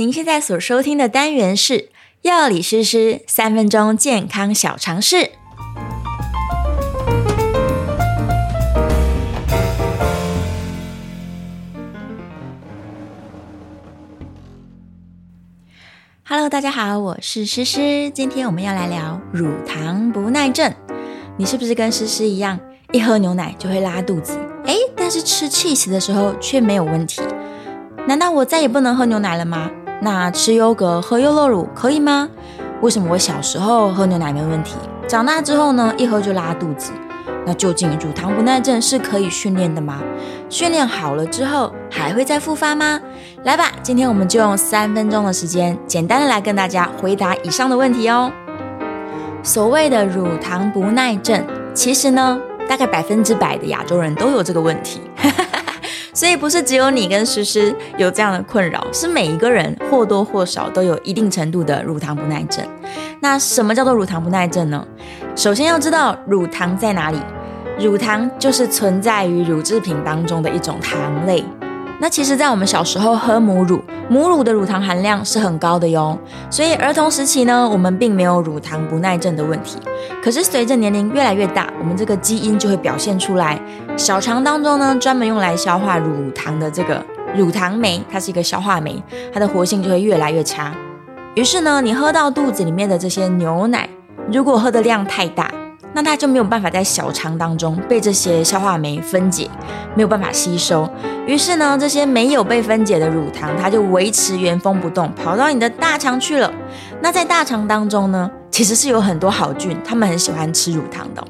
您现在所收听的单元是药理诗诗三分钟健康小常识。Hello，大家好，我是诗诗。今天我们要来聊乳糖不耐症。你是不是跟诗诗一样，一喝牛奶就会拉肚子？诶，但是吃 cheese 的时候却没有问题？难道我再也不能喝牛奶了吗？那吃优格、喝优酪乳可以吗？为什么我小时候喝牛奶没问题，长大之后呢，一喝就拉肚子？那究竟乳糖不耐症是可以训练的吗？训练好了之后还会再复发吗？来吧，今天我们就用三分钟的时间，简单的来跟大家回答以上的问题哦。所谓的乳糖不耐症，其实呢，大概百分之百的亚洲人都有这个问题。所以不是只有你跟诗诗有这样的困扰，是每一个人或多或少都有一定程度的乳糖不耐症。那什么叫做乳糖不耐症呢？首先要知道乳糖在哪里，乳糖就是存在于乳制品当中的一种糖类。那其实，在我们小时候喝母乳，母乳的乳糖含量是很高的哟。所以儿童时期呢，我们并没有乳糖不耐症的问题。可是随着年龄越来越大，我们这个基因就会表现出来。小肠当中呢，专门用来消化乳糖的这个乳糖酶，它是一个消化酶，它的活性就会越来越差。于是呢，你喝到肚子里面的这些牛奶，如果喝的量太大，那它就没有办法在小肠当中被这些消化酶分解，没有办法吸收。于是呢，这些没有被分解的乳糖，它就维持原封不动，跑到你的大肠去了。那在大肠当中呢，其实是有很多好菌，他们很喜欢吃乳糖的。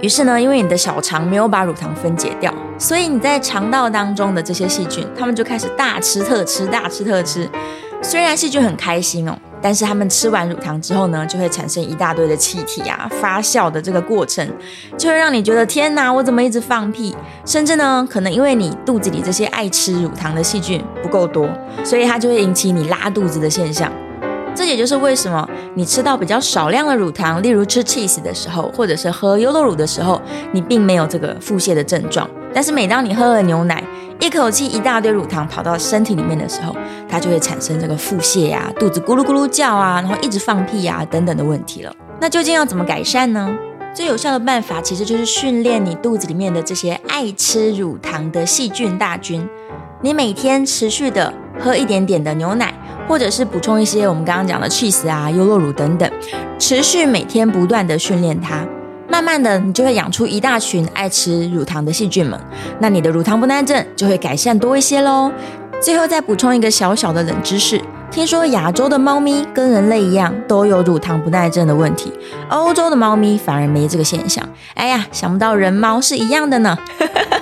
于是呢，因为你的小肠没有把乳糖分解掉，所以你在肠道当中的这些细菌，他们就开始大吃特吃，大吃特吃。虽然细菌很开心哦。但是他们吃完乳糖之后呢，就会产生一大堆的气体啊，发酵的这个过程，就会让你觉得天哪，我怎么一直放屁？甚至呢，可能因为你肚子里这些爱吃乳糖的细菌不够多，所以它就会引起你拉肚子的现象。这也就是为什么你吃到比较少量的乳糖，例如吃 cheese 的时候，或者是喝优酪乳的时候，你并没有这个腹泻的症状。但是每当你喝了牛奶，一口气一大堆乳糖跑到身体里面的时候，它就会产生这个腹泻呀、肚子咕噜咕噜叫啊，然后一直放屁呀、啊、等等的问题了。那究竟要怎么改善呢？最有效的办法其实就是训练你肚子里面的这些爱吃乳糖的细菌大军。你每天持续的喝一点点的牛奶，或者是补充一些我们刚刚讲的 cheese 啊、优酪乳等等，持续每天不断的训练它。慢慢的，你就会养出一大群爱吃乳糖的细菌们，那你的乳糖不耐症就会改善多一些喽。最后再补充一个小小的冷知识，听说亚洲的猫咪跟人类一样都有乳糖不耐症的问题，欧洲的猫咪反而没这个现象。哎呀，想不到人猫是一样的呢。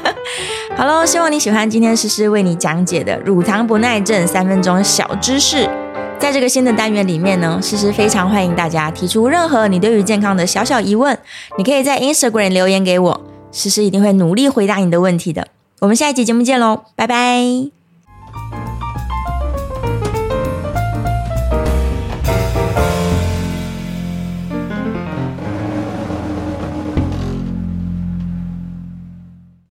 好喽，希望你喜欢今天诗诗为你讲解的乳糖不耐症三分钟小知识。在这个新的单元里面呢，诗诗非常欢迎大家提出任何你对于健康的小小疑问，你可以在 Instagram 留言给我，诗诗一定会努力回答你的问题的。我们下一集节目见喽，拜拜。